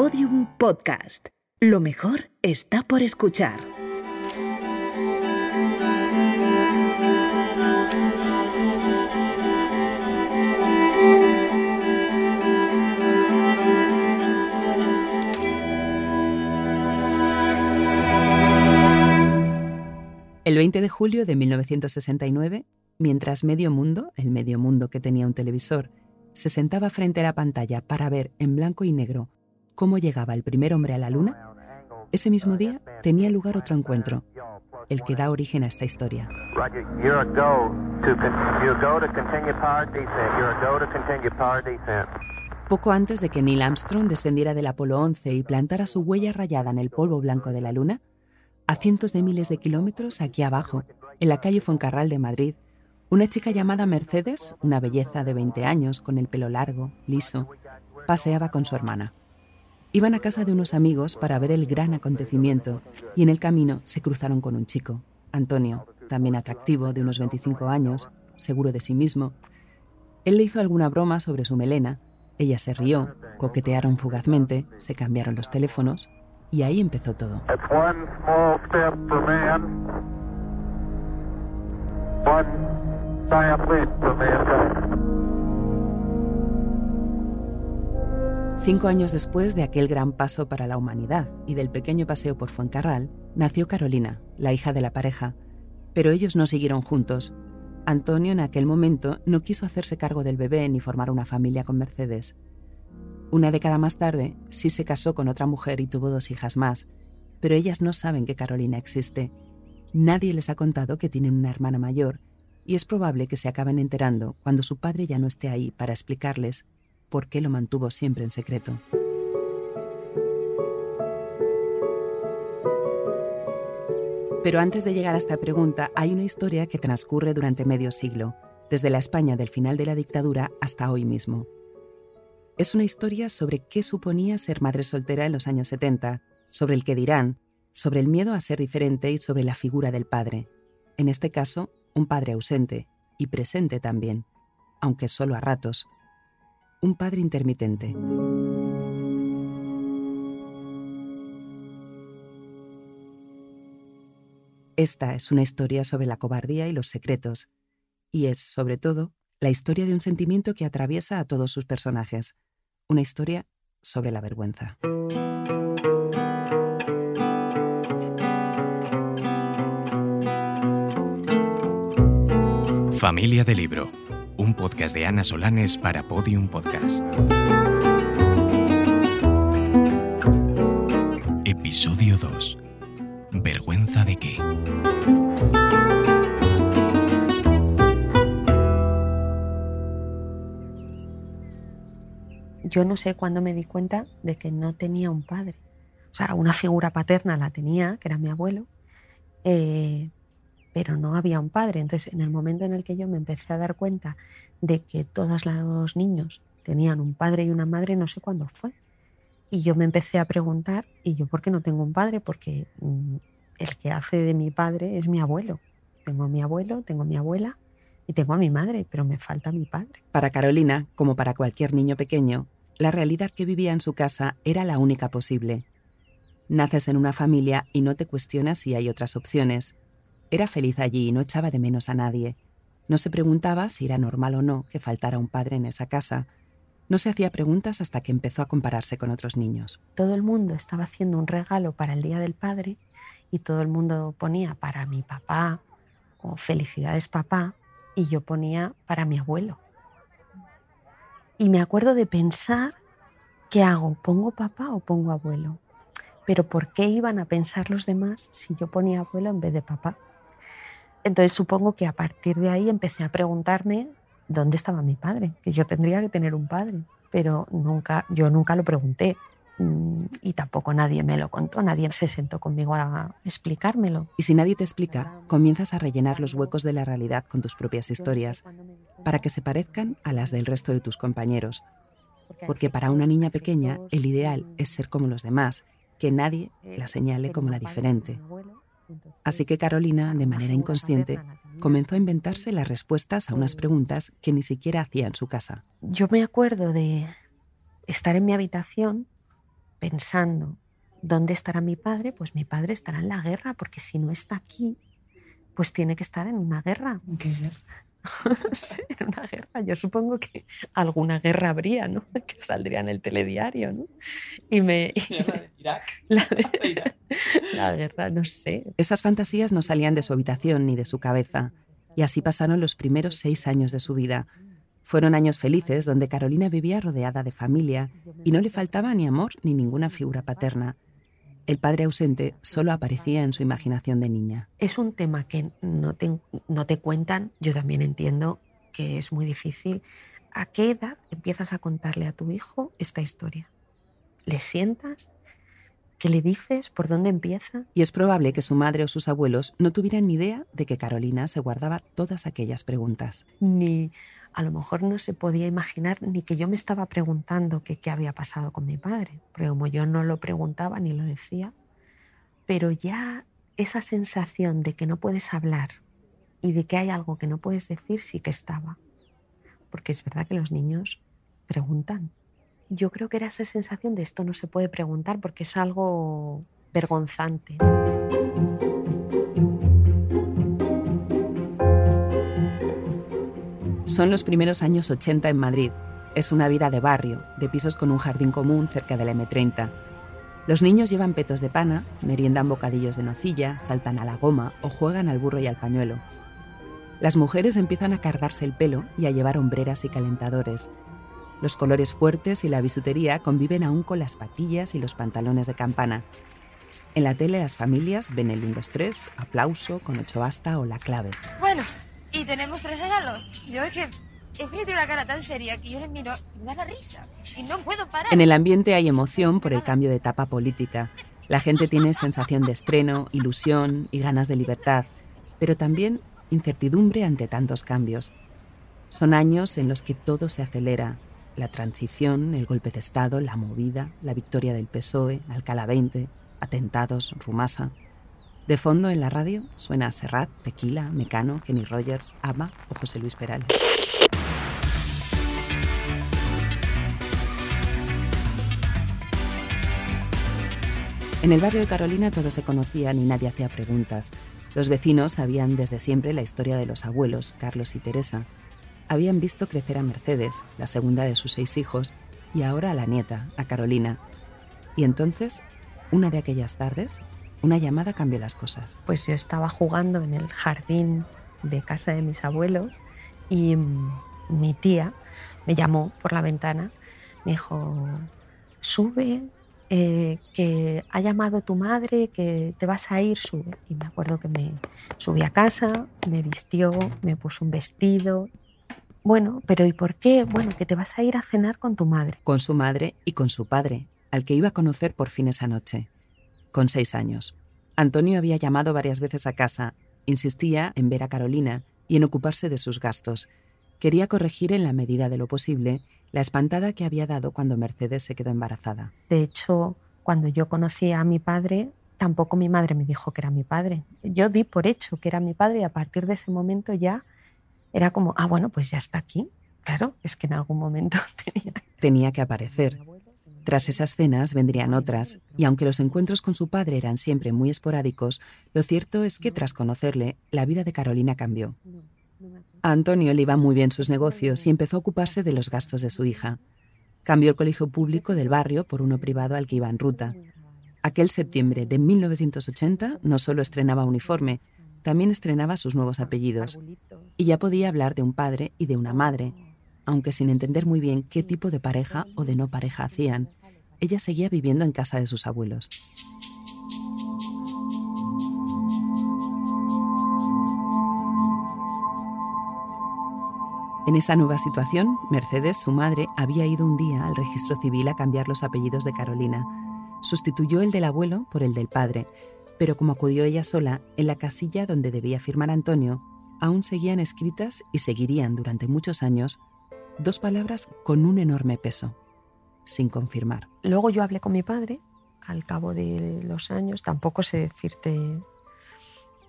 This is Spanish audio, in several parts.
Podium Podcast. Lo mejor está por escuchar. El 20 de julio de 1969, mientras medio mundo, el medio mundo que tenía un televisor, se sentaba frente a la pantalla para ver en blanco y negro cómo llegaba el primer hombre a la Luna, ese mismo día tenía lugar otro encuentro, el que da origen a esta historia. Poco antes de que Neil Armstrong descendiera del Apolo 11 y plantara su huella rayada en el polvo blanco de la Luna, a cientos de miles de kilómetros aquí abajo, en la calle Foncarral de Madrid, una chica llamada Mercedes, una belleza de 20 años, con el pelo largo, liso, paseaba con su hermana. Iban a casa de unos amigos para ver el gran acontecimiento y en el camino se cruzaron con un chico, Antonio, también atractivo, de unos 25 años, seguro de sí mismo. Él le hizo alguna broma sobre su melena, ella se rió, coquetearon fugazmente, se cambiaron los teléfonos y ahí empezó todo. Cinco años después de aquel gran paso para la humanidad y del pequeño paseo por Fuencarral, nació Carolina, la hija de la pareja, pero ellos no siguieron juntos. Antonio en aquel momento no quiso hacerse cargo del bebé ni formar una familia con Mercedes. Una década más tarde, sí se casó con otra mujer y tuvo dos hijas más, pero ellas no saben que Carolina existe. Nadie les ha contado que tienen una hermana mayor y es probable que se acaben enterando cuando su padre ya no esté ahí para explicarles por qué lo mantuvo siempre en secreto. Pero antes de llegar a esta pregunta, hay una historia que transcurre durante medio siglo, desde la España del final de la dictadura hasta hoy mismo. Es una historia sobre qué suponía ser madre soltera en los años 70, sobre el que dirán, sobre el miedo a ser diferente y sobre la figura del padre. En este caso, un padre ausente y presente también, aunque solo a ratos. Un padre intermitente. Esta es una historia sobre la cobardía y los secretos, y es, sobre todo, la historia de un sentimiento que atraviesa a todos sus personajes, una historia sobre la vergüenza. Familia de Libro, podcast de Ana Solanes para Podium Podcast. Episodio 2. ¿Vergüenza de qué? Yo no sé cuándo me di cuenta de que no tenía un padre. O sea, una figura paterna la tenía, que era mi abuelo, eh, pero no había un padre. Entonces, en el momento en el que yo me empecé a dar cuenta de que todos los niños tenían un padre y una madre, no sé cuándo fue. Y yo me empecé a preguntar, ¿y yo por qué no tengo un padre? Porque mm, el que hace de mi padre es mi abuelo. Tengo a mi abuelo, tengo a mi abuela y tengo a mi madre, pero me falta mi padre. Para Carolina, como para cualquier niño pequeño, la realidad que vivía en su casa era la única posible. Naces en una familia y no te cuestionas si hay otras opciones, era feliz allí y no echaba de menos a nadie. No se preguntaba si era normal o no que faltara un padre en esa casa. No se hacía preguntas hasta que empezó a compararse con otros niños. Todo el mundo estaba haciendo un regalo para el Día del Padre y todo el mundo ponía para mi papá o felicidades papá y yo ponía para mi abuelo. Y me acuerdo de pensar, ¿qué hago? ¿Pongo papá o pongo abuelo? Pero ¿por qué iban a pensar los demás si yo ponía abuelo en vez de papá? Entonces supongo que a partir de ahí empecé a preguntarme dónde estaba mi padre, que yo tendría que tener un padre, pero nunca, yo nunca lo pregunté mm, y tampoco nadie me lo contó, nadie se sentó conmigo a explicármelo. Y si nadie te explica, comienzas a rellenar los huecos de la realidad con tus propias historias, para que se parezcan a las del resto de tus compañeros. Porque para una niña pequeña el ideal es ser como los demás, que nadie la señale como la diferente. Así que Carolina, de manera inconsciente, comenzó a inventarse las respuestas a unas preguntas que ni siquiera hacía en su casa. Yo me acuerdo de estar en mi habitación pensando, ¿dónde estará mi padre? Pues mi padre estará en la guerra, porque si no está aquí, pues tiene que estar en una guerra. no sé, en una guerra. Yo supongo que alguna guerra habría, ¿no? Que saldría en el telediario, ¿no? Y me... Irak. La, guerra, no sé. Esas fantasías no salían de su habitación ni de su cabeza. Y así pasaron los primeros seis años de su vida. Fueron años felices donde Carolina vivía rodeada de familia y no le faltaba ni amor ni ninguna figura paterna. El padre ausente solo aparecía en su imaginación de niña. Es un tema que no te, no te cuentan, yo también entiendo que es muy difícil. ¿A qué edad empiezas a contarle a tu hijo esta historia? ¿Le sientas? ¿Qué le dices? ¿Por dónde empieza? Y es probable que su madre o sus abuelos no tuvieran ni idea de que Carolina se guardaba todas aquellas preguntas. Ni a lo mejor no se podía imaginar ni que yo me estaba preguntando qué había pasado con mi padre, porque como yo no lo preguntaba ni lo decía, pero ya esa sensación de que no puedes hablar y de que hay algo que no puedes decir sí que estaba, porque es verdad que los niños preguntan. Yo creo que era esa sensación de esto no se puede preguntar porque es algo vergonzante. Son los primeros años 80 en Madrid. Es una vida de barrio, de pisos con un jardín común cerca de la M30. Los niños llevan petos de pana, meriendan bocadillos de nocilla, saltan a la goma o juegan al burro y al pañuelo. Las mujeres empiezan a cargarse el pelo y a llevar hombreras y calentadores. Los colores fuertes y la bisutería conviven aún con las patillas y los pantalones de campana. En la tele las familias ven el 1, 2, 3, aplauso, con ocho basta o la clave. Bueno, y tenemos tres regalos. Yo es que tiene una cara tan seria que yo le miro y me da la risa. Y no puedo parar. En el ambiente hay emoción por el cambio de etapa política. La gente tiene sensación de estreno, ilusión y ganas de libertad, pero también incertidumbre ante tantos cambios. Son años en los que todo se acelera. La transición, el golpe de Estado, la movida, la victoria del PSOE, Alcalá 20, atentados, Rumasa. De fondo en la radio suena Serrat, Tequila, Mecano, Kenny Rogers, Ama o José Luis Perales. En el barrio de Carolina todos se conocían y nadie hacía preguntas. Los vecinos sabían desde siempre la historia de los abuelos, Carlos y Teresa. Habían visto crecer a Mercedes, la segunda de sus seis hijos, y ahora a la nieta, a Carolina. Y entonces, una de aquellas tardes, una llamada cambió las cosas. Pues yo estaba jugando en el jardín de casa de mis abuelos y mm, mi tía me llamó por la ventana, me dijo, sube, eh, que ha llamado tu madre, que te vas a ir, sube. Y me acuerdo que me subí a casa, me vistió, me puso un vestido. Bueno, pero ¿y por qué? Bueno, que te vas a ir a cenar con tu madre. Con su madre y con su padre, al que iba a conocer por fin esa noche con seis años. Antonio había llamado varias veces a casa, insistía en ver a Carolina y en ocuparse de sus gastos. Quería corregir en la medida de lo posible la espantada que había dado cuando Mercedes se quedó embarazada. De hecho, cuando yo conocí a mi padre, tampoco mi madre me dijo que era mi padre. Yo di por hecho que era mi padre y a partir de ese momento ya era como, ah, bueno, pues ya está aquí. Claro, es que en algún momento tenía, tenía que aparecer. Tras esas cenas vendrían otras, y aunque los encuentros con su padre eran siempre muy esporádicos, lo cierto es que tras conocerle, la vida de Carolina cambió. A Antonio le iban muy bien sus negocios y empezó a ocuparse de los gastos de su hija. Cambió el colegio público del barrio por uno privado al que iba en ruta. Aquel septiembre de 1980 no solo estrenaba uniforme, también estrenaba sus nuevos apellidos. Y ya podía hablar de un padre y de una madre, aunque sin entender muy bien qué tipo de pareja o de no pareja hacían, ella seguía viviendo en casa de sus abuelos. En esa nueva situación, Mercedes, su madre, había ido un día al registro civil a cambiar los apellidos de Carolina. Sustituyó el del abuelo por el del padre, pero como acudió ella sola, en la casilla donde debía firmar Antonio, aún seguían escritas y seguirían durante muchos años dos palabras con un enorme peso sin confirmar. Luego yo hablé con mi padre al cabo de los años, tampoco sé decirte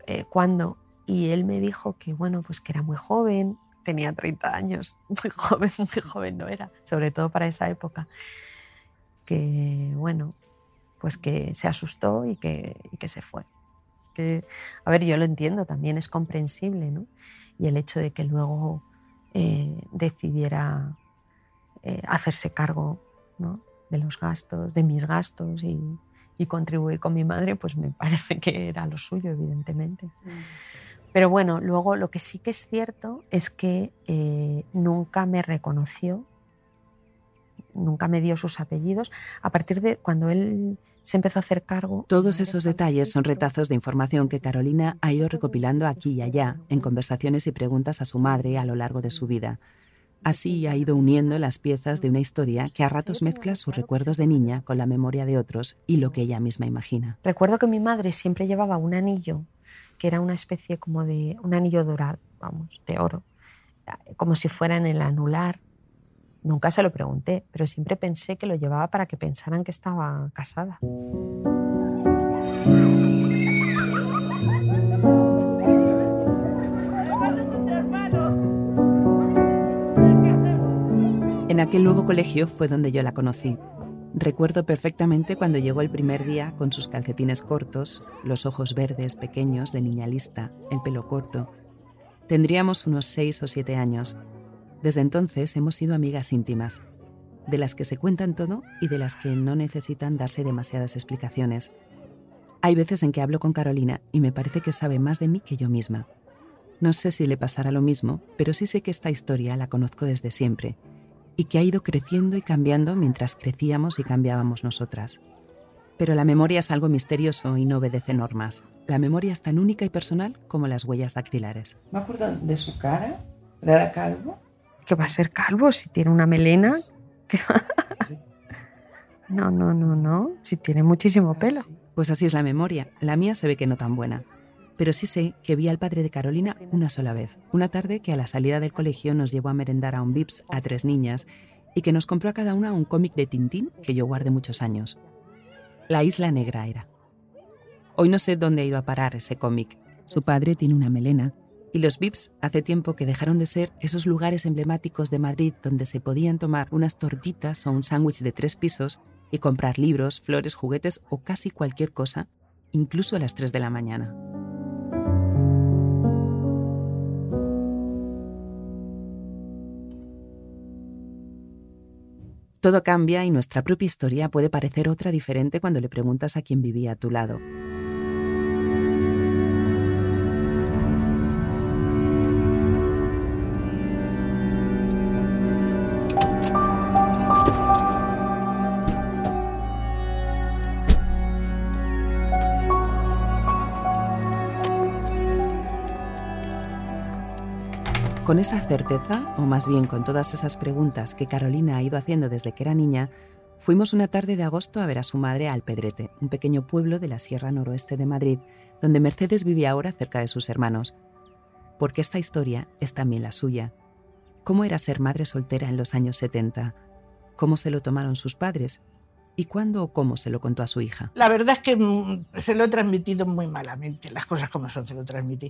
eh, cuándo, y él me dijo que bueno, pues que era muy joven, tenía 30 años, muy joven, muy joven no era, sobre todo para esa época, que, bueno, pues que se asustó y que, y que se fue. Es que, a ver, yo lo entiendo, también es comprensible, ¿no? Y el hecho de que luego eh, decidiera eh, hacerse cargo ¿no? de los gastos, de mis gastos y, y, contribuir con mi madre, pues me parece que era lo suyo, evidentemente. Mm. Pero bueno, luego lo que sí que es cierto es que eh, nunca me reconoció, nunca me dio sus apellidos. A partir de cuando él se empezó a hacer cargo... Todos esos detalles son retazos de información que Carolina ha ido recopilando aquí y allá en conversaciones y preguntas a su madre a lo largo de su vida. Así ha ido uniendo las piezas de una historia que a ratos mezcla sus recuerdos de niña con la memoria de otros y lo que ella misma imagina. Recuerdo que mi madre siempre llevaba un anillo que era una especie como de un anillo dorado, vamos, de oro, como si fuera en el anular. Nunca se lo pregunté, pero siempre pensé que lo llevaba para que pensaran que estaba casada. En aquel nuevo colegio fue donde yo la conocí. Recuerdo perfectamente cuando llegó el primer día con sus calcetines cortos, los ojos verdes pequeños de niña lista, el pelo corto. Tendríamos unos seis o siete años. Desde entonces hemos sido amigas íntimas, de las que se cuentan todo y de las que no necesitan darse demasiadas explicaciones. Hay veces en que hablo con Carolina y me parece que sabe más de mí que yo misma. No sé si le pasará lo mismo, pero sí sé que esta historia la conozco desde siempre y que ha ido creciendo y cambiando mientras crecíamos y cambiábamos nosotras. Pero la memoria es algo misterioso y no obedece normas. La memoria es tan única y personal como las huellas dactilares. Me acuerdo de su cara, era calvo. ¿Qué va a ser calvo si tiene una melena? no, no, no, no, si tiene muchísimo ah, pelo. Pues así es la memoria. La mía se ve que no tan buena pero sí sé que vi al padre de Carolina una sola vez, una tarde que a la salida del colegio nos llevó a merendar a un Vips a tres niñas y que nos compró a cada una un cómic de Tintín que yo guardé muchos años. La Isla Negra era. Hoy no sé dónde ha ido a parar ese cómic. Su padre tiene una melena y los Vips hace tiempo que dejaron de ser esos lugares emblemáticos de Madrid donde se podían tomar unas tortitas o un sándwich de tres pisos y comprar libros, flores, juguetes o casi cualquier cosa, incluso a las 3 de la mañana. Todo cambia y nuestra propia historia puede parecer otra diferente cuando le preguntas a quien vivía a tu lado. Con esa certeza, o más bien con todas esas preguntas que Carolina ha ido haciendo desde que era niña, fuimos una tarde de agosto a ver a su madre a Alpedrete, un pequeño pueblo de la Sierra Noroeste de Madrid, donde Mercedes vive ahora cerca de sus hermanos. Porque esta historia es también la suya. ¿Cómo era ser madre soltera en los años 70? ¿Cómo se lo tomaron sus padres? ¿Y cuándo o cómo se lo contó a su hija? La verdad es que mm, se lo he transmitido muy malamente, las cosas como son, se lo transmití.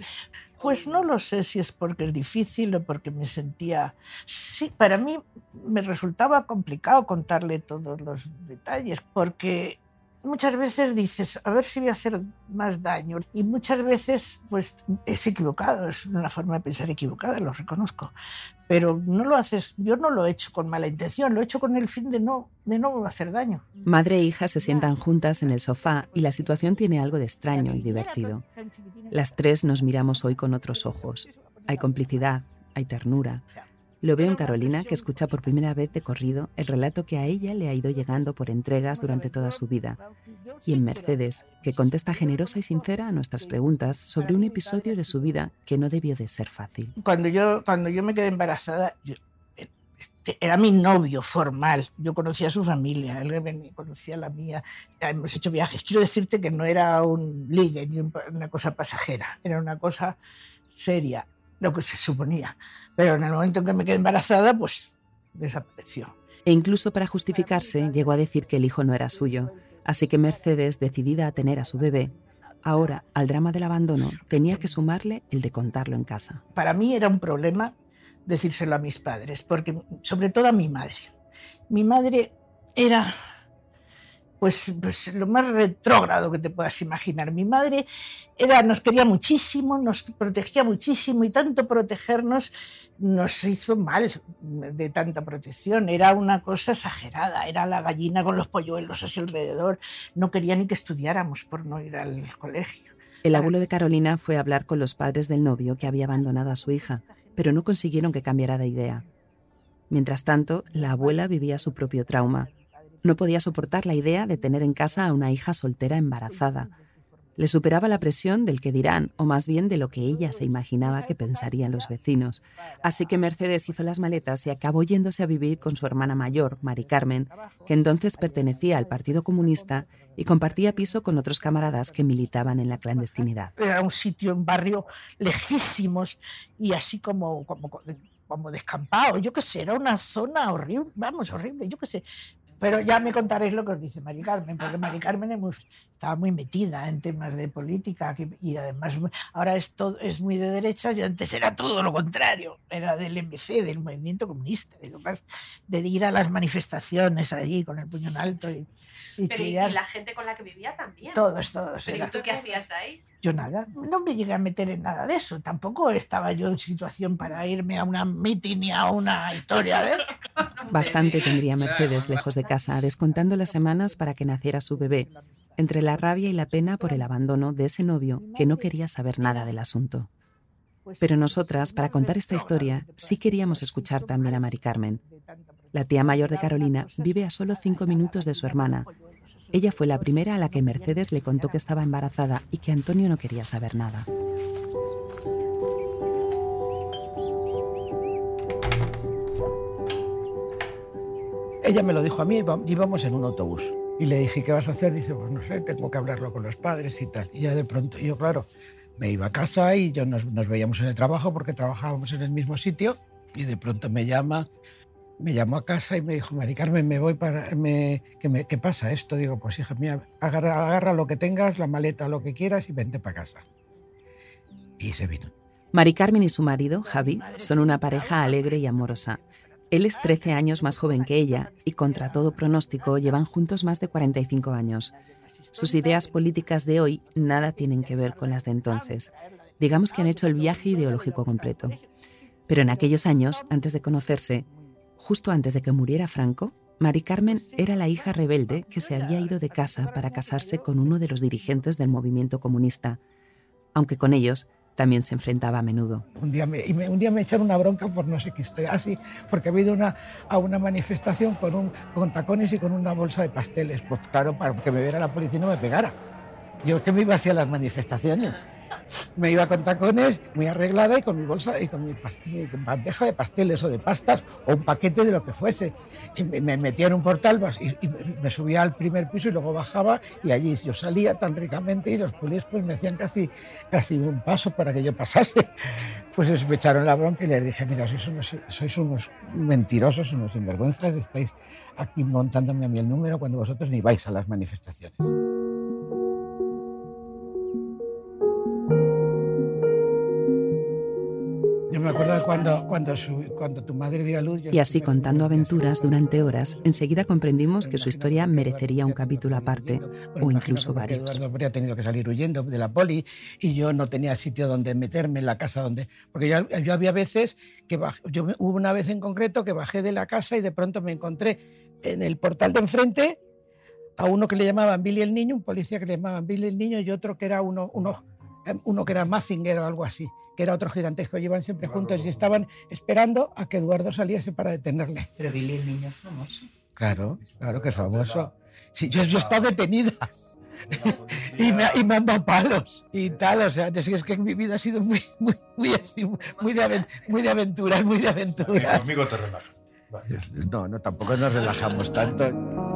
Pues no lo sé si es porque es difícil o porque me sentía... Sí, para mí me resultaba complicado contarle todos los detalles, porque muchas veces dices, a ver si voy a hacer más daño. Y muchas veces, pues, es equivocado, es una forma de pensar equivocada, lo reconozco. Pero no lo haces, yo no lo he hecho con mala intención, lo he hecho con el fin de no, de no hacer daño. Madre e hija se sientan juntas en el sofá y la situación tiene algo de extraño y divertido. Las tres nos miramos hoy con otros ojos. Hay complicidad, hay ternura, lo veo en Carolina, que escucha por primera vez de corrido el relato que a ella le ha ido llegando por entregas durante toda su vida. Y en Mercedes, que contesta generosa y sincera a nuestras preguntas sobre un episodio de su vida que no debió de ser fácil. Cuando yo, cuando yo me quedé embarazada, este, era mi novio formal. Yo conocía a su familia, él conocía a la mía. Hemos hecho viajes. Quiero decirte que no era un ligue ni una cosa pasajera, era una cosa seria lo que se suponía. Pero en el momento en que me quedé embarazada, pues desapareció. E incluso para justificarse, llegó a decir que el hijo no era suyo. Así que Mercedes, decidida a tener a su bebé, ahora al drama del abandono tenía que sumarle el de contarlo en casa. Para mí era un problema decírselo a mis padres, porque sobre todo a mi madre. Mi madre era pues, pues, lo más retrógrado que te puedas imaginar. Mi madre era, nos quería muchísimo, nos protegía muchísimo y tanto protegernos nos hizo mal de tanta protección. Era una cosa exagerada, era la gallina con los polluelos así alrededor. No quería ni que estudiáramos por no ir al colegio. El abuelo de Carolina fue a hablar con los padres del novio que había abandonado a su hija, pero no consiguieron que cambiara de idea. Mientras tanto, la abuela vivía su propio trauma no podía soportar la idea de tener en casa a una hija soltera embarazada. Le superaba la presión del que dirán, o más bien de lo que ella se imaginaba que pensarían los vecinos. Así que Mercedes hizo las maletas y acabó yéndose a vivir con su hermana mayor, Mari Carmen, que entonces pertenecía al Partido Comunista y compartía piso con otros camaradas que militaban en la clandestinidad. Era un sitio, un barrio lejísimos y así como, como, como descampado. Yo qué sé, era una zona horrible, vamos, horrible, yo qué sé. Pero ya me contaréis lo que os dice Mari Carmen, porque Mari Carmen estaba muy metida en temas de política y además ahora es, todo, es muy de derecha y antes era todo lo contrario, era del MBC, del movimiento comunista, de, de ir a las manifestaciones allí con el puño en alto y, y, la gente con la que vivía también. Todos, todos. ¿Pero ¿y tú qué hacías ahí? Yo nada, no me llegué a meter en nada de eso. Tampoco estaba yo en situación para irme a una meeting ni a una historia. ¿eh? Bastante tendría Mercedes lejos de casa, descontando las semanas para que naciera su bebé, entre la rabia y la pena por el abandono de ese novio que no quería saber nada del asunto. Pero nosotras, para contar esta historia, sí queríamos escuchar también a Mari Carmen. La tía mayor de Carolina vive a solo cinco minutos de su hermana ella fue la primera a la que Mercedes le contó que estaba embarazada y que Antonio no quería saber nada. Ella me lo dijo a mí, íbamos en un autobús. Y le dije, ¿qué vas a hacer? Dice, pues no sé, tengo que hablarlo con los padres y tal. Y ya de pronto, yo claro, me iba a casa y yo nos, veíamos en el trabajo porque trabajábamos en el mismo sitio. Y de pronto me llama me llamó a casa y me dijo, Mari Carmen, me voy para... Me, ¿qué, pasa esto? Digo, pues hija mía, agarra, agarra lo que tengas, la maleta, lo que quieras y vente para casa. Y se vino. Mari Carmen y su marido, Javi, son una pareja alegre y amorosa. Él es 13 años más joven que ella y contra todo pronóstico llevan juntos más de 45 años. Sus ideas políticas de hoy nada tienen que ver con las de entonces. Digamos que han hecho el viaje ideológico completo. Pero en aquellos años, antes de conocerse, Justo antes de que muriera Franco, Mari Carmen era la hija rebelde que se había ido de casa para casarse con uno de los dirigentes del movimiento comunista, aunque con ellos también se enfrentaba a menudo. Un día me, un día me echaron una bronca por no sé qué estoy así, porque había ido una, a una manifestación con, un, con tacones y con una bolsa de pasteles. Pues claro, para que me viera la policía y no me pegara. Yo es que me iba así a las manifestaciones me iba con tacones, muy arreglada y con mi bolsa y con mi, bandeja de pasteles o de pastas o un paquete de lo que fuese. Y me, metía en un portal y, me subía al primer piso y luego bajaba y allí yo salía tan ricamente y los policías pues me hacían casi, casi un paso para que yo pasase. Pues me echaron la bronca y les dije, mira, sois unos, sois unos mentirosos, unos sinvergüenzas, estáis aquí montándome a mí el número cuando vosotros ni vais a las manifestaciones. Me acuerdo cuando, cuando, cuando tu madre dio a luz. Y así, contando aventuras durante horas, enseguida comprendimos que su historia merecería un capítulo aparte, o incluso varios. Eduardo habría tenido que salir huyendo de la poli y yo no tenía sitio donde meterme en la casa donde. Porque yo, yo había veces que. yo, hubo una vez en concreto que bajé de la casa y de pronto me encontré en el portal de enfrente a uno que le llamaban Billy el Niño, un policía que le llamaban Billy el Niño y otro que era uno, uno, uno que era Mazinger o algo así que era otro gigantesco, llevan siempre juntos y estaban esperando a que Eduardo saliese para detenerle. Pero Billy el niño es famoso. Claro, claro que es famoso. Sí, yo, yo he estado detenida. y, me, y me han dado palos y tal, o sea, es que mi vida ha sido muy, muy, muy, muy, de, muy de aventuras, muy de aventuras. Amigo, te relajas. No, no, tampoco nos relajamos tanto.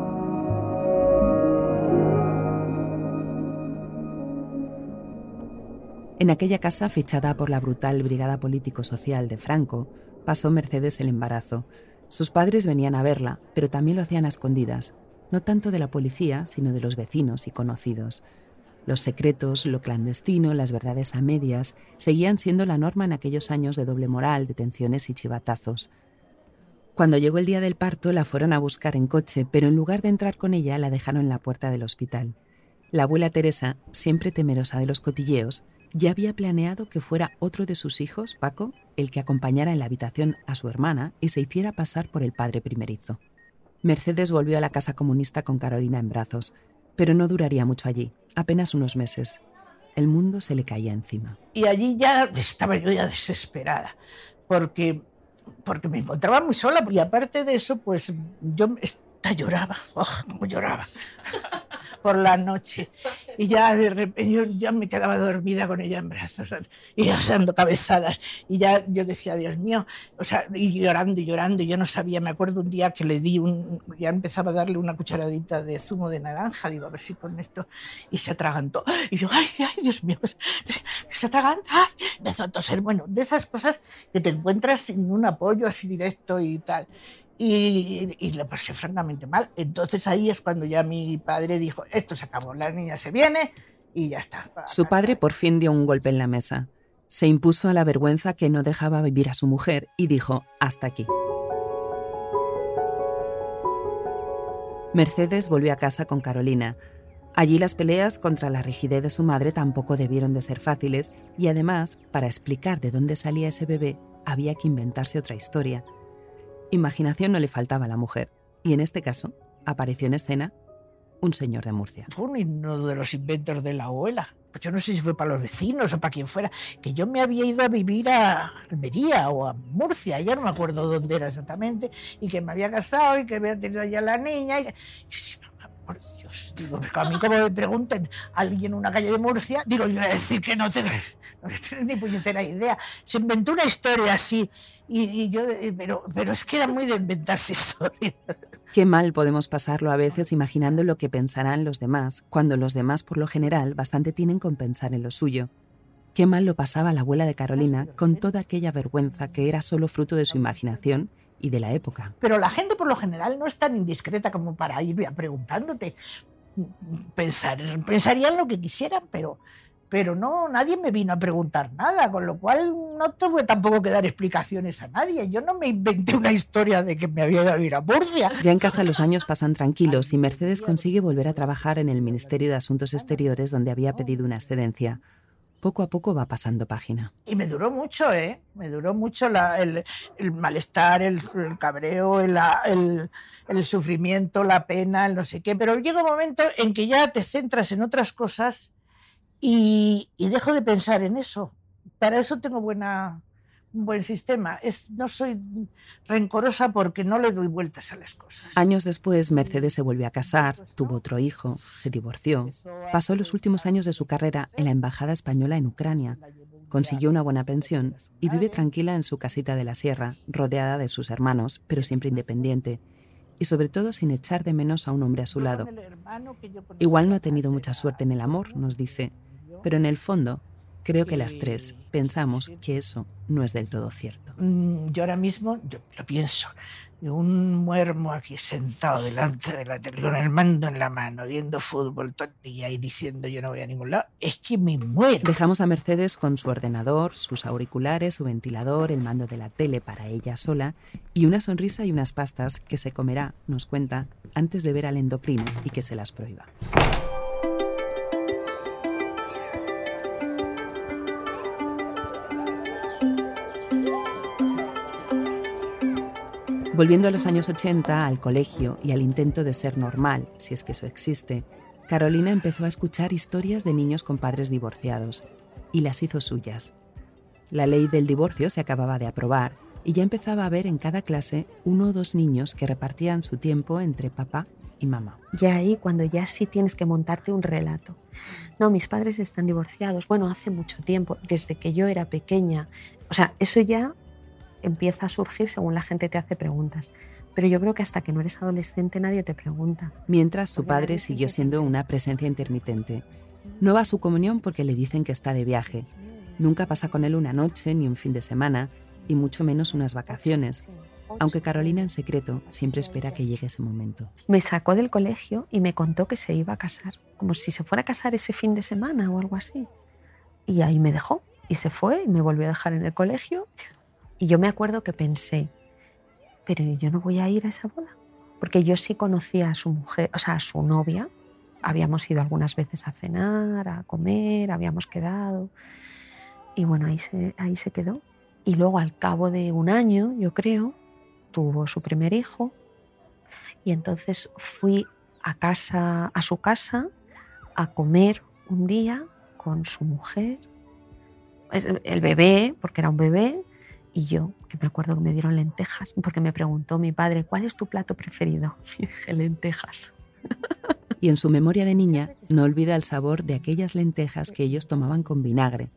En aquella casa fichada por la brutal Brigada Político-Social de Franco, pasó Mercedes el embarazo. Sus padres venían a verla, pero también lo hacían a escondidas, no tanto de la policía, sino de los vecinos y conocidos. Los secretos, lo clandestino, las verdades a medias, seguían siendo la norma en aquellos años de doble moral, detenciones y chivatazos. Cuando llegó el día del parto la fueron a buscar en coche, pero en lugar de entrar con ella la dejaron en la puerta del hospital. La abuela Teresa, siempre temerosa de los cotilleos, ya había planeado que fuera otro de sus hijos, Paco, el que acompañara en la habitación a su hermana y se hiciera pasar por el padre primerizo. Mercedes volvió a la casa comunista con Carolina en brazos, pero no duraría mucho allí, apenas unos meses. El mundo se le caía encima. Y allí ya estaba yo ya desesperada, porque, porque me encontraba muy sola y aparte de eso, pues yo lloraba, oh, como lloraba por la noche. Y ya de repente yo ya me quedaba dormida con ella en brazos y dando cabezadas. Y ya yo decía, Dios mío, o sea, y llorando y llorando. Y yo no sabía, me acuerdo un día que le di un, ya empezaba a darle una cucharadita de zumo de naranja, digo, a ver si con esto. Y se atragantó. Y yo, ay, ay, Dios mío, pues, se atraganta. Ay, empezó a toser. Bueno, de esas cosas que te encuentras sin un apoyo así directo y tal y, y, lo pasé francamente mal. Entonces ahí es cuando ya mi padre dijo, esto se acabó, la niña se viene y ya está. Su padre por fin dio un golpe en la mesa. Se impuso a la vergüenza que no dejaba vivir a su mujer y dijo, hasta aquí. Mercedes volvió a casa con Carolina. Allí las peleas contra la rigidez de su madre tampoco debieron de ser fáciles y además, para explicar de dónde salía ese bebé, había que inventarse otra historia. Imaginación no le faltaba a la mujer, y en este caso apareció en escena un señor de Murcia. Fue uno de los inventos de la abuela. Pues yo no sé si fue para los vecinos o para quien fuera, que yo me había ido a vivir a Almería o a Murcia, ya no me acuerdo dónde era exactamente, y que me había casado y que había tenido allá la niña. Y... Yo por Dios, digo, a mí como me pregunten alguien en una calle de Murcia, digo, yo voy a decir que no tengo, no ni puñetera idea. Se inventó una historia así, y, yo, pero, pero es que era muy de inventarse historias. Qué mal podemos pasarlo a veces imaginando lo que pensarán los demás, cuando los demás por lo general bastante tienen con pensar en lo suyo. Qué mal lo pasaba la abuela de Carolina con toda aquella vergüenza que era solo fruto de su imaginación y de la época. Pero la gente por lo general no es tan indiscreta como para ir preguntándote. Pensar, pensarían lo que quisieran, pero, pero no, nadie me vino a preguntar nada, con lo cual no tuve tampoco que dar explicaciones a nadie. Yo no me inventé una historia de que me había ido a ir a Murcia. Ya en casa los años pasan tranquilos y Mercedes consigue volver a trabajar en el Ministerio de Asuntos Exteriores donde había pedido una excedencia poco a poco va pasando página. Y me duró mucho, ¿eh? Me duró mucho el, malestar, el, cabreo, el, sufrimiento, la pena, el no sé qué. Pero llega un momento en que ya te centras en otras cosas y, y dejo de pensar en eso. Para eso tengo buena, un buen sistema. Es, no soy rencorosa porque no le doy vueltas a las cosas. Años después, Mercedes se volvió a casar, tuvo otro hijo, se divorció, pasó los últimos años de su carrera en la Embajada Española en Ucrania, consiguió una buena pensión y vive tranquila en su casita de la sierra, rodeada de sus hermanos, pero siempre independiente, y sobre todo sin echar de menos a un hombre a su lado. Igual no ha tenido mucha suerte en el amor, nos dice, pero en el fondo Creo que las tres pensamos que eso no es del todo cierto. Mm, yo ahora mismo yo lo pienso. Un muermo aquí sentado delante de la tele con el mando en la mano, viendo fútbol todo el día y diciendo yo no voy a ningún lado, es que me muero. Dejamos a Mercedes con su ordenador, sus auriculares, su ventilador, el mando de la tele para ella sola y una sonrisa y unas pastas que se comerá, nos cuenta, antes de ver al endocrino y que se las prohíba. Volviendo a los años 80, al colegio y al intento de ser normal, si es que eso existe, Carolina empezó a escuchar historias de niños con padres divorciados y las hizo suyas. La ley del divorcio se acababa de aprobar y ya empezaba a ver en cada clase uno o dos niños que repartían su tiempo entre papá y mamá. Y ahí cuando ya sí tienes que montarte un relato. No, mis padres están divorciados. Bueno, hace mucho tiempo, desde que yo era pequeña. O sea, eso ya empieza a surgir según la gente te hace preguntas. Pero yo creo que hasta que no eres adolescente nadie te pregunta. Mientras su padre siguió siendo una presencia intermitente. No va a su comunión porque le dicen que está de viaje. Nunca pasa con él una noche ni un fin de semana, y mucho menos unas vacaciones, aunque Carolina en secreto siempre espera que llegue ese momento. Me sacó del colegio y me contó que se iba a casar, como si se fuera a casar ese fin de semana o algo así. Y ahí me dejó y se fue y me volvió a dejar en el colegio y yo me acuerdo que pensé, pero yo no voy a ir a esa boda. Porque yo sí conocía a su mujer, o sea, a su novia. Habíamos ido algunas veces a cenar, a comer, habíamos quedado. Y bueno, ahí se, ahí se quedó. Y luego al cabo de un año, yo creo, tuvo su primer hijo. Y entonces fui a casa, a su casa, a comer un día con su mujer, el bebé, porque era un bebé, y yo, que me acuerdo que me dieron lentejas, porque me preguntó mi padre, ¿cuál es tu plato preferido? Y dije, lentejas. Y en su memoria de niña no olvida el sabor de aquellas lentejas que ellos tomaban con vinagre,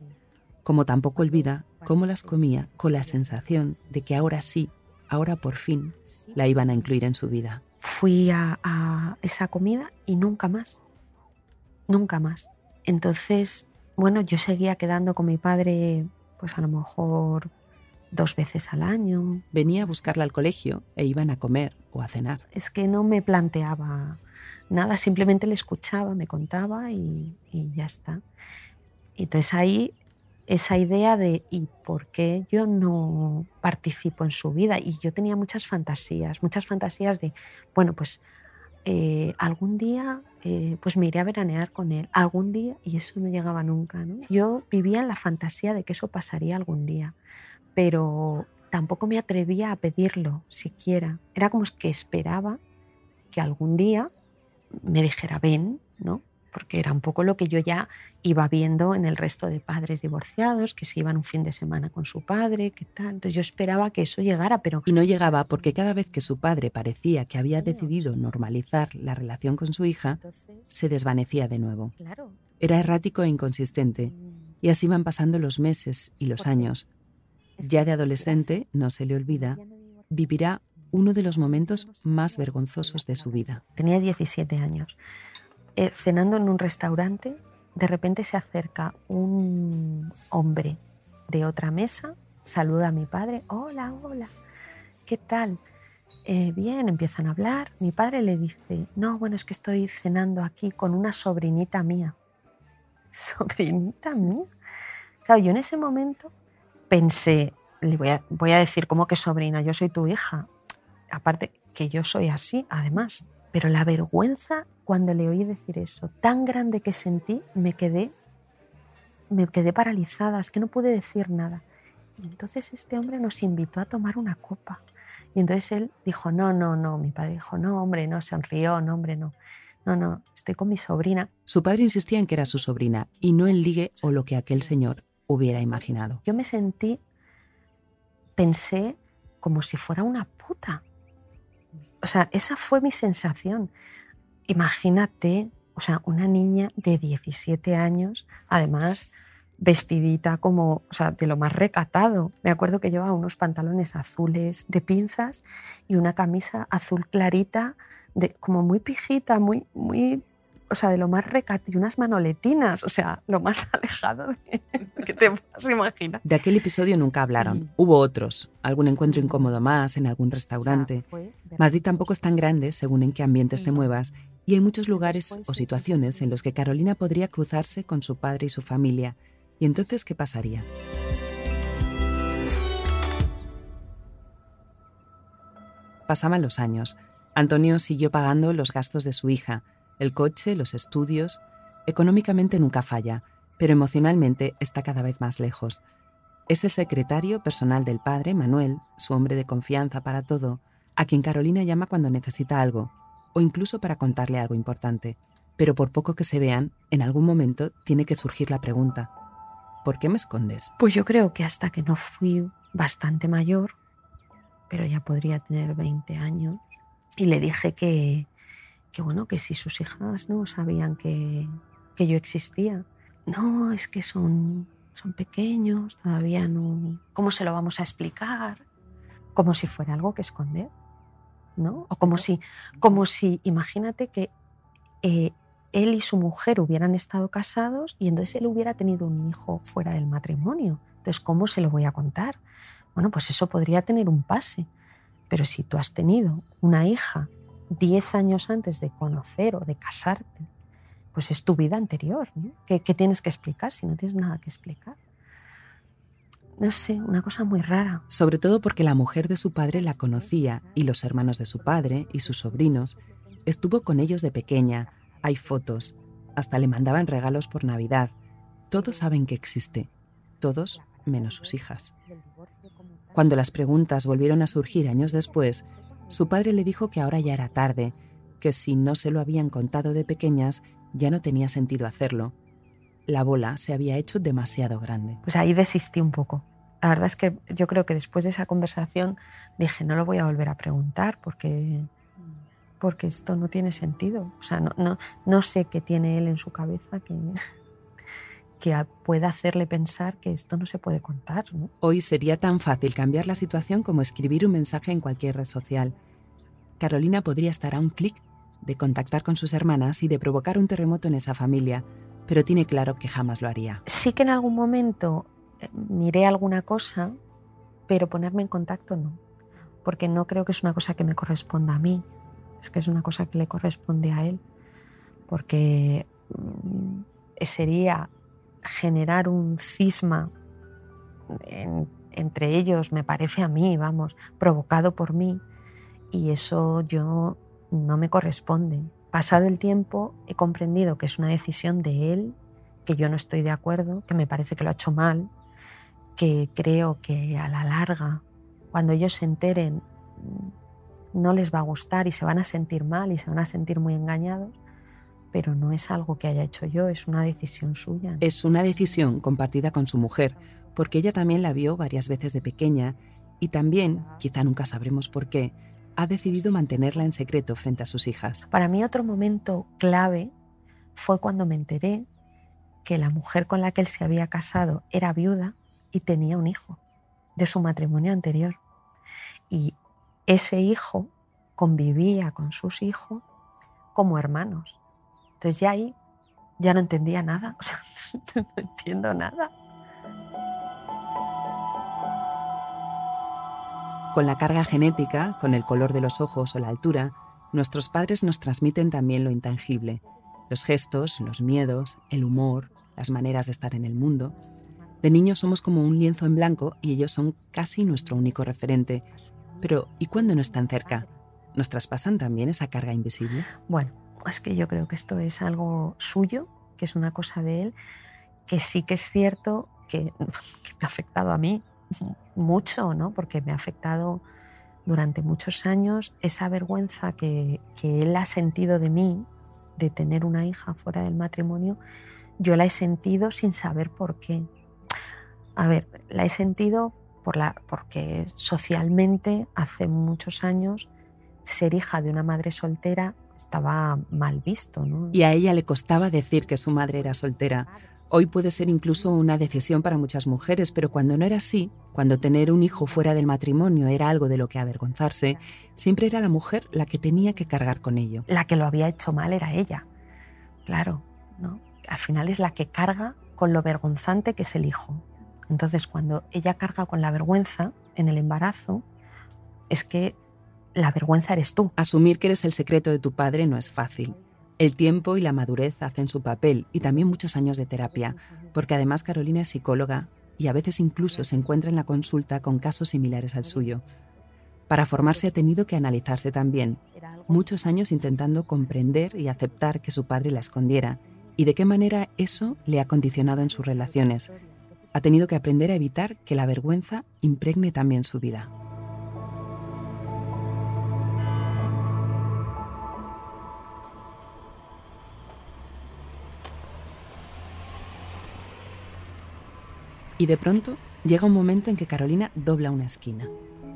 como tampoco olvida cómo las comía con la sensación de que ahora sí, ahora por fin, la iban a incluir en su vida. Fui a, a esa comida y nunca más, nunca más. Entonces, bueno, yo seguía quedando con mi padre, pues a lo mejor dos veces al año. Venía a buscarla al colegio e iban a comer o a cenar. Es que no me planteaba nada, simplemente le escuchaba, me contaba y, y ya está. Entonces ahí esa idea de ¿y por qué yo no participo en su vida? Y yo tenía muchas fantasías, muchas fantasías de, bueno, pues eh, algún día eh, pues me iré a veranear con él, algún día, y eso no llegaba nunca. ¿no? Yo vivía en la fantasía de que eso pasaría algún día, pero tampoco me atrevía a pedirlo siquiera. Era como que esperaba que algún día me dijera, ven, ¿no? porque era un poco lo que yo ya iba viendo en el resto de padres divorciados, que se iban un fin de semana con su padre, qué tal. Entonces yo esperaba que eso llegara, pero... Y no llegaba porque cada vez que su padre parecía que había decidido normalizar la relación con su hija, se desvanecía de nuevo. Era errático e inconsistente, y así van pasando los meses y los años. Ya de adolescente, no se le olvida, vivirá uno de los momentos más vergonzosos de su vida. Tenía 17 años. Eh, cenando en un restaurante, de repente se acerca un hombre de otra mesa, saluda a mi padre, hola, hola, ¿qué tal? Eh, bien, empiezan a hablar. Mi padre le dice, no, bueno, es que estoy cenando aquí con una sobrinita mía. ¿Sobrinita mía? Claro, yo en ese momento pensé, le voy a, voy a decir, ¿cómo que sobrina? Yo soy tu hija. Aparte que yo soy así, además. Pero la vergüenza cuando le oí decir eso, tan grande que sentí, me quedé, me quedé paralizada, es que no pude decir nada. Y entonces este hombre nos invitó a tomar una copa. Y entonces él dijo, no, no, no. Mi padre dijo, no, hombre, no, sonrió, no, hombre, no. No, no, estoy con mi sobrina. Su padre insistía en que era su sobrina y no el ligue o lo que aquel señor hubiera imaginado. Yo me sentí, pensé como si fuera una puta. O sea, esa fue mi sensación. Imagínate, o sea, una niña de 17 años, además vestidita como, o sea, de lo más recatado. Me acuerdo que llevaba unos pantalones azules de pinzas y una camisa azul clarita, de, como muy pijita, muy, muy, o sea, de lo más recatado, y unas manoletinas, o sea, lo más alejado de, que te puedas imaginar. De aquel episodio nunca hablaron. Hubo otros, algún encuentro incómodo más en algún restaurante. Madrid tampoco es tan grande según en qué ambientes te muevas y hay muchos lugares o situaciones en los que Carolina podría cruzarse con su padre y su familia. ¿Y entonces qué pasaría? Pasaban los años. Antonio siguió pagando los gastos de su hija, el coche, los estudios. Económicamente nunca falla, pero emocionalmente está cada vez más lejos. Es el secretario personal del padre, Manuel, su hombre de confianza para todo, a quien Carolina llama cuando necesita algo, o incluso para contarle algo importante. Pero por poco que se vean, en algún momento tiene que surgir la pregunta, ¿por qué me escondes? Pues yo creo que hasta que no fui bastante mayor, pero ya podría tener 20 años, y le dije que, que bueno, que si sus hijas no sabían que, que yo existía. No, es que son, son pequeños, todavía no... ¿Cómo se lo vamos a explicar? Como si fuera algo que esconder. ¿no? O como si, como si imagínate que eh, él y su mujer hubieran estado casados y entonces él hubiera tenido un hijo fuera del matrimonio. Entonces, ¿cómo se lo voy a contar? Bueno, pues eso podría tener un pase. Pero si tú has tenido una hija 10 años antes de conocer o de casarte, pues es tu vida anterior. ¿no? ¿Qué, ¿Qué, tienes que explicar si no tienes nada que explicar? no sé, una cosa muy rara. Sobre todo porque la mujer de su padre la conocía y los hermanos de su padre y sus sobrinos. Estuvo con ellos de pequeña, hay fotos, hasta le mandaban regalos por Navidad. Todos saben que existe, todos menos sus hijas. Cuando las preguntas volvieron a surgir años después, su padre le dijo que ahora ya era tarde, que si no se lo habían contado de pequeñas, ya no tenía sentido hacerlo. La bola se había hecho demasiado grande. Pues ahí desistí un poco. La verdad es que yo creo que después de esa conversación dije, no lo voy a volver a preguntar porque, porque esto no tiene sentido. O sea, no, no, no sé qué tiene él en su cabeza que, que pueda hacerle pensar que esto no se puede contar. Hoy sería tan fácil cambiar la situación como escribir un mensaje en cualquier red social. Carolina podría estar a un clic de contactar con sus hermanas y de provocar un terremoto en esa familia, pero tiene claro que jamás lo haría. Sí que en algún momento eh, miré alguna cosa, pero ponerme en contacto no, porque no creo que es una cosa que me corresponda a mí, es que es una cosa que le corresponde a él, porque mm, sería generar un cisma entre ellos, me parece a mí, vamos, provocado por mí, y eso yo no me corresponde. Pasado el tiempo he comprendido que es una decisión de él, que yo no estoy de acuerdo, que me parece que lo ha hecho mal, que creo que a la larga, cuando ellos se enteren, no les va a gustar y se van a sentir mal y se van a sentir muy engañados, pero no es algo que haya hecho yo, es una decisión suya. Es una decisión compartida con su mujer, porque ella también la vio varias veces de pequeña y también, quizá nunca sabremos por qué, ha decidido mantenerla en secreto frente a sus hijas. Para mí otro momento clave fue cuando me enteré que la mujer con la que él se había casado era viuda y tenía un hijo de su matrimonio anterior. Y ese hijo convivía con sus hijos como hermanos. Entonces ya ahí ya no entendía nada, o sea, no entiendo nada. Con la carga genética, con el color de los ojos o la altura, nuestros padres nos transmiten también lo intangible, los gestos, los miedos, el humor, las maneras de estar en el mundo. De niños somos como un lienzo en blanco y ellos son casi nuestro único referente. Pero, ¿y cuando no están cerca? ¿Nos traspasan también esa carga invisible? Bueno, es que yo creo que esto es algo suyo, que es una cosa de él, que sí que es cierto que, me ha afectado a mí mucho, ¿no? porque me ha afectado durante muchos años esa vergüenza que, que él ha sentido de mí, de tener una hija fuera del matrimonio, yo la he sentido sin saber por qué. A ver, la he sentido por la, porque socialmente hace muchos años ser hija de una madre soltera estaba mal visto. ¿no? Y a ella le costaba decir que su madre era soltera, Hoy puede ser incluso una decisión para muchas mujeres, pero cuando no era así, cuando tener un hijo fuera del matrimonio era algo de lo que avergonzarse, siempre era la mujer la que tenía que cargar con ello. La que lo había hecho mal era ella, claro, ¿no? Al final es la que carga con lo vergonzante que es el hijo. Entonces, cuando ella carga con la vergüenza en el embarazo, es que la vergüenza eres tú. Asumir que eres el secreto de tu padre no es fácil. El tiempo y la madurez hacen su papel y también muchos años de terapia, porque además Carolina es psicóloga y a veces incluso se encuentra en la consulta con casos similares al suyo. Para formarse ha tenido que analizarse también, muchos años intentando comprender y aceptar que su padre la escondiera y de qué manera eso le ha condicionado en sus relaciones. Ha tenido que aprender a evitar que la vergüenza impregne también su vida. Y de pronto llega un momento en que Carolina dobla una esquina.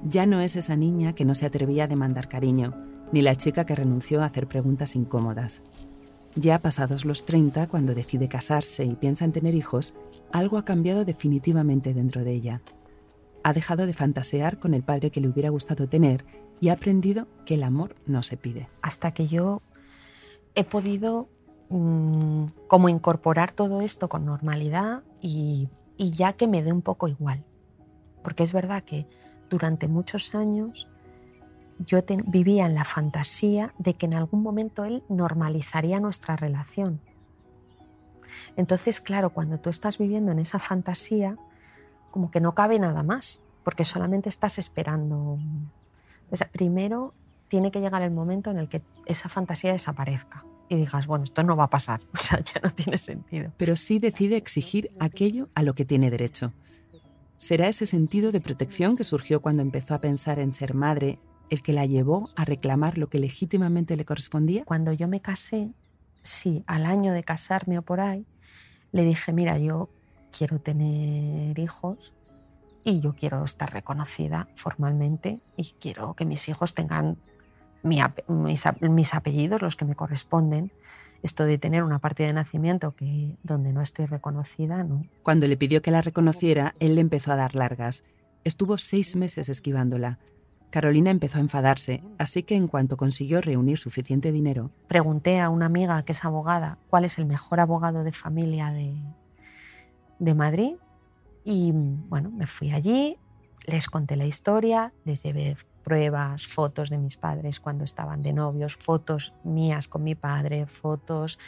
Ya no es esa niña que no se atrevía a demandar cariño, ni la chica que renunció a hacer preguntas incómodas. Ya pasados los 30, cuando decide casarse y piensa en tener hijos, algo ha cambiado definitivamente dentro de ella. Ha dejado de fantasear con el padre que le hubiera gustado tener y ha aprendido que el amor no se pide. Hasta que yo he podido mm, como incorporar todo esto con normalidad y y ya que me dé un poco igual. Porque es verdad que durante muchos años yo vivía en la fantasía de que en algún momento él normalizaría nuestra relación. Entonces, claro, cuando tú estás viviendo en esa fantasía, como que no cabe nada más, porque solamente estás esperando. Primero tiene que llegar el momento en el que esa fantasía desaparezca y digas, bueno, esto no va a pasar, o sea, ya no tiene sentido. Pero sí decide exigir aquello a lo que tiene derecho. ¿Será ese sentido de protección que surgió cuando empezó a pensar en ser madre el que la llevó a reclamar lo que legítimamente le correspondía? Cuando yo me casé, sí, al año de casarme o por ahí, le dije, mira, yo quiero tener hijos y yo quiero estar reconocida formalmente y quiero que mis hijos tengan mis, apellidos, los que me corresponden. Esto de tener una partida de nacimiento que, donde no estoy reconocida, no. Cuando le pidió que la reconociera, él le empezó a dar largas. Estuvo seis meses esquivándola. Carolina empezó a enfadarse, así que en cuanto consiguió reunir suficiente dinero... Pregunté a una amiga que es abogada cuál es el mejor abogado de familia de, de Madrid y bueno, me fui allí, les conté la historia, les llevé pruebas, fotos de mis padres cuando estaban de novios, fotos mías con mi padre, fotos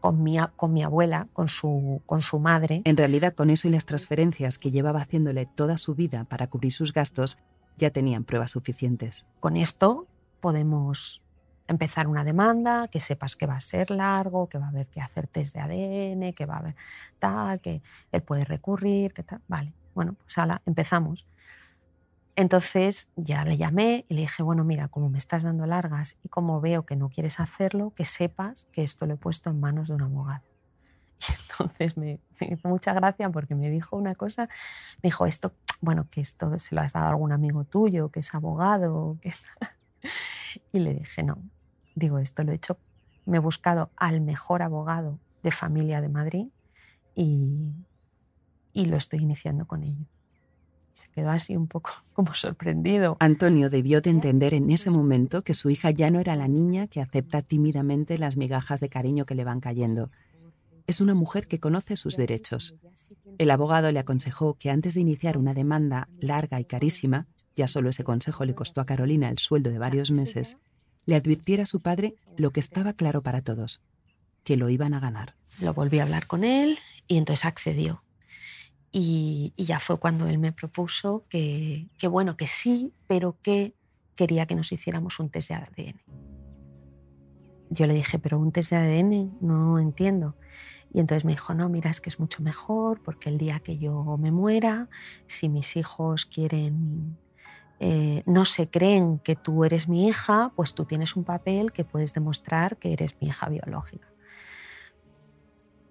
con mi, con mi abuela, con su, con su madre. En realidad, con eso y las transferencias que llevaba haciéndole toda su vida para cubrir sus gastos, ya tenían pruebas suficientes. Con esto podemos empezar una demanda, que sepas que va a ser largo, que va a haber que hacer test de ADN, que va a haber tal, que él puede recurrir, que tal. Vale, bueno, pues ala, empezamos. Entonces ya le llamé y le dije, bueno, mira, como me estás dando largas y como veo que no quieres hacerlo, que sepas que esto lo he puesto en manos de un abogado. Y entonces me, hizo mucha gracia porque me dijo una cosa, me dijo esto, bueno, que esto se lo has dado a algún amigo tuyo, que es abogado. Y le dije, no, digo, esto lo he hecho, me he buscado al mejor abogado de familia de Madrid y, y lo estoy iniciando con ello. Se quedó así un poco como sorprendido. Antonio debió de entender en ese momento que su hija ya no era la niña que acepta tímidamente las migajas de cariño que le van cayendo. Es una mujer que conoce sus derechos. El abogado le aconsejó que antes de iniciar una demanda larga y carísima, ya solo ese consejo le costó a Carolina el sueldo de varios meses, le advirtiera a su padre lo que estaba claro para todos, que lo iban a ganar. Lo volví a hablar con él y entonces accedió. Y, ya fue cuando él me propuso que, bueno, que sí, pero que quería que nos hiciéramos un test de ADN. Yo le dije, pero un test de ADN no entiendo. Y entonces me dijo, no, mira, es que es mucho mejor porque el día que yo me muera, si mis hijos quieren, eh, no se creen que tú eres mi hija, pues tú tienes un papel que puedes demostrar que eres mi hija biológica.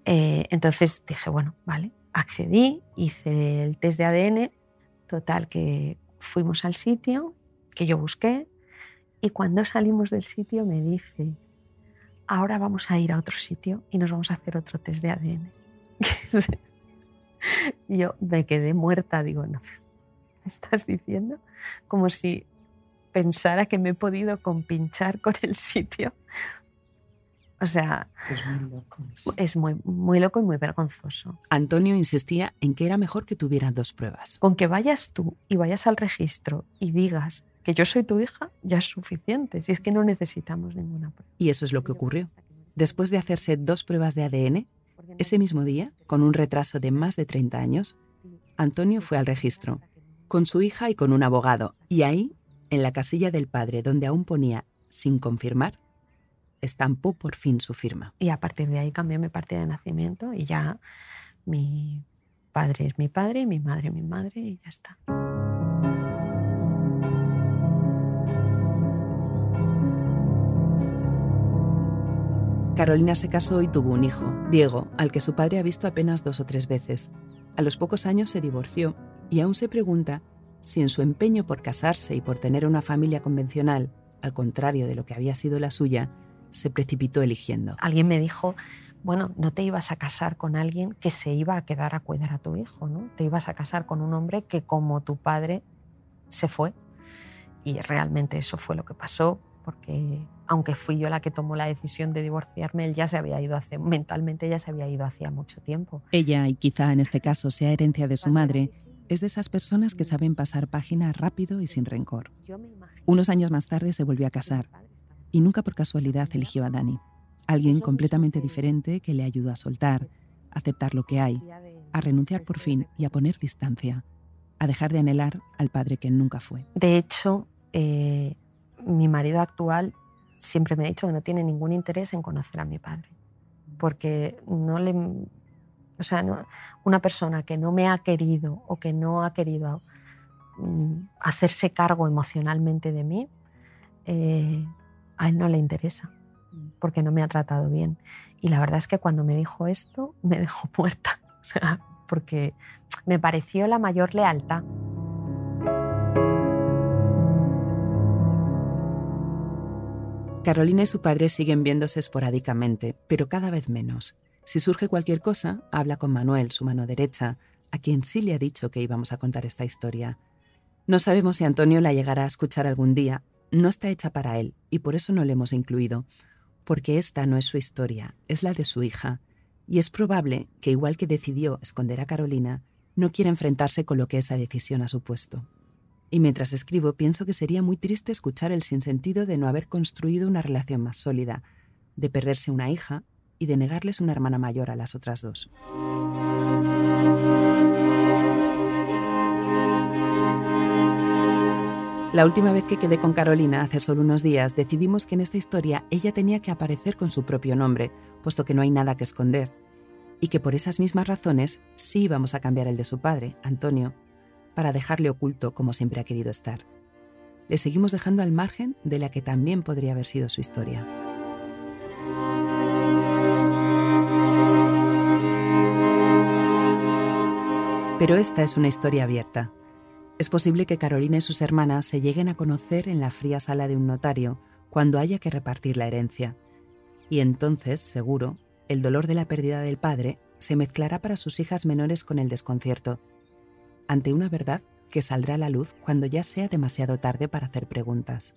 Eh, entonces dije, bueno, vale, accedí, hice el test de ADN, total que fuimos al sitio que yo busqué y cuando salimos del sitio me dice, ahora vamos a ir a otro sitio y nos vamos a hacer otro test de ADN. yo me quedé muerta, digo, no, ¿me estás diciendo? Como si pensara que me he podido compinchar con el sitio o sea, es muy loco. Es muy, muy loco y muy vergonzoso. Antonio insistía en que era mejor que tuvieran dos pruebas. Con que vayas tú y vayas al registro y digas que yo soy tu hija, ya es suficiente. Si es que no necesitamos ninguna prueba. Y eso es lo que ocurrió. Después de hacerse dos pruebas de ADN, ese mismo día, con un retraso de más de 30 años, Antonio fue al registro, con su hija y con un abogado. Y ahí, en la casilla del padre, donde aún ponía sin confirmar, estampó por fin su firma. Y a partir de ahí cambié mi partida de nacimiento y ya mi padre es mi padre, mi madre es mi madre y ya está. Carolina se casó y tuvo un hijo, Diego, al que su padre ha visto apenas dos o tres veces. A los pocos años se divorció y aún se pregunta si en su empeño por casarse y por tener una familia convencional, al contrario de lo que había sido la suya, se precipitó eligiendo. Alguien me dijo, bueno, no te ibas a casar con alguien que se iba a quedar a cuidar a tu hijo, ¿no? Te ibas a casar con un hombre que como tu padre se fue. Y realmente eso fue lo que pasó, porque aunque fui yo la que tomó la decisión de divorciarme, él ya se había ido hace, mentalmente ya se había ido hacía mucho tiempo. Ella, y quizá en este caso sea herencia de su madre, es de esas personas que saben pasar página rápido y sin rencor. Unos años más tarde se volvió a casar y nunca por casualidad eligió a Dani, alguien completamente diferente que le ayudó a soltar, aceptar lo que hay a renunciar por fin y a poner distancia, a dejar de anhelar al padre que nunca fue. De hecho, eh, mi marido actual siempre me ha dicho que no tiene ningún interés en conocer a mi padre, porque no le, o sea, una persona que no me ha querido o que no ha querido mm, hacerse cargo emocionalmente de mí, eh, a él no le interesa, porque no me ha tratado bien. Y la verdad es que cuando me dijo esto, me dejó muerta, porque me pareció la mayor lealtad. Carolina y su padre siguen viéndose esporádicamente, pero cada vez menos. Si surge cualquier cosa, habla con Manuel, su mano derecha, a quien sí le ha dicho que íbamos a contar esta historia. No sabemos si Antonio la llegará a escuchar algún día. No está hecha para él y por eso no le hemos incluido, porque esta no es su historia, es la de su hija. Y es probable que, igual que decidió esconder a Carolina, no quiera enfrentarse con lo que esa decisión ha supuesto. Y mientras escribo pienso que sería muy triste escuchar el sinsentido de no haber construido una relación más sólida, de perderse una hija y de negarles una hermana mayor a las otras dos. La última vez que quedé con Carolina, hace solo unos días, decidimos que en esta historia ella tenía que aparecer con su propio nombre, puesto que no hay nada que esconder, y que por esas mismas razones sí íbamos a cambiar el de su padre, Antonio, para dejarle oculto como siempre ha querido estar. Le seguimos dejando al margen de la que también podría haber sido su historia. Pero esta es una historia abierta. Es posible que Carolina y sus hermanas se lleguen a conocer en la fría sala de un notario cuando haya que repartir la herencia. Y entonces, seguro, el dolor de la pérdida del padre se mezclará para sus hijas menores con el desconcierto ante una verdad que saldrá a la luz cuando ya sea demasiado tarde para hacer preguntas.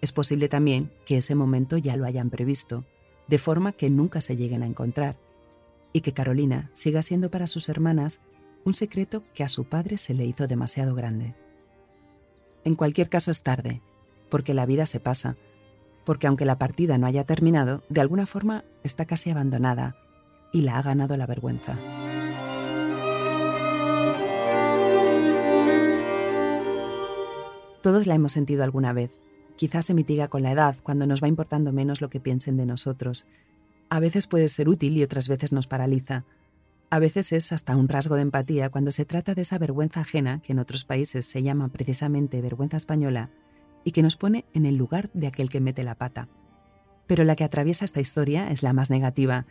Es posible también que ese momento ya lo hayan previsto, de forma que nunca se lleguen a encontrar, y que Carolina siga siendo para sus hermanas un secreto que a su padre se le hizo demasiado grande. En cualquier caso es tarde, porque la vida se pasa, porque aunque la partida no haya terminado, de alguna forma está casi abandonada y la ha ganado la vergüenza. Todos la hemos sentido alguna vez. Quizás se mitiga con la edad, cuando nos va importando menos lo que piensen de nosotros. A veces puede ser útil y otras veces nos paraliza. A veces es hasta un rasgo de empatía cuando se trata de esa vergüenza ajena que en otros países se llama precisamente vergüenza española y que nos pone en el lugar de aquel que mete la pata. Pero la que atraviesa esta historia es la más negativa,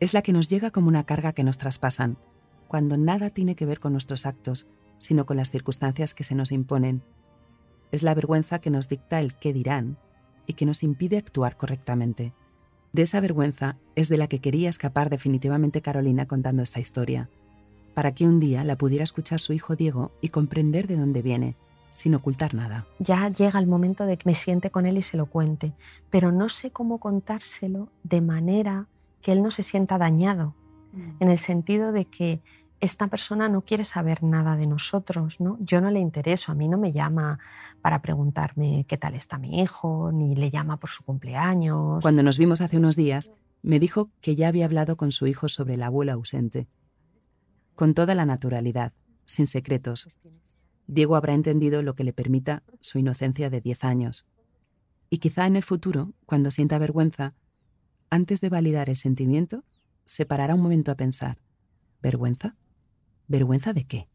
es la que nos llega como una carga que nos traspasan, cuando nada tiene que ver con nuestros actos, sino con las circunstancias que se nos imponen es la vergüenza que nos dicta el qué dirán y que nos impide actuar correctamente. De esa vergüenza es de la que quería escapar definitivamente Carolina contando esta historia, para que un día la pudiera escuchar su hijo Diego y comprender de dónde viene, sin ocultar nada. Ya llega el momento de que me siente con él y se lo cuente, pero no sé cómo contárselo de manera que él no se sienta dañado, mm. en el sentido de que esta persona no quiere saber nada de nosotros, ¿no? Yo no le intereso, a mí no me llama para preguntarme qué tal está mi hijo, ni le llama por su cumpleaños. Cuando nos vimos hace unos días, me dijo que ya había hablado con su hijo sobre el abuelo ausente. Con toda la naturalidad, sin secretos. Diego habrá entendido lo que le permita su inocencia de 10 años. Y quizá en el futuro, cuando sienta vergüenza, antes de validar el sentimiento, se parará un momento a pensar, ¿vergüenza? ¿Vergüenza de qué?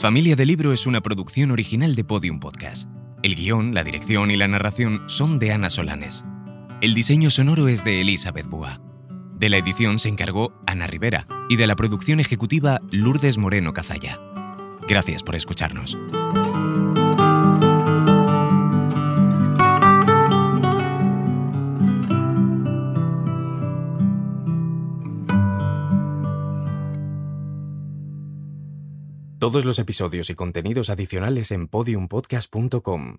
Familia de Libro es una producción original de Podium Podcast. El guion, la dirección y la narración son de Ana Solanes. El diseño sonoro es de Elizabeth Búa. De la edición se encargó Ana Rivera y de la producción ejecutiva Lourdes Moreno Cazalla. Gracias por escucharnos. Todos los episodios y contenidos adicionales en podiumpodcast.com.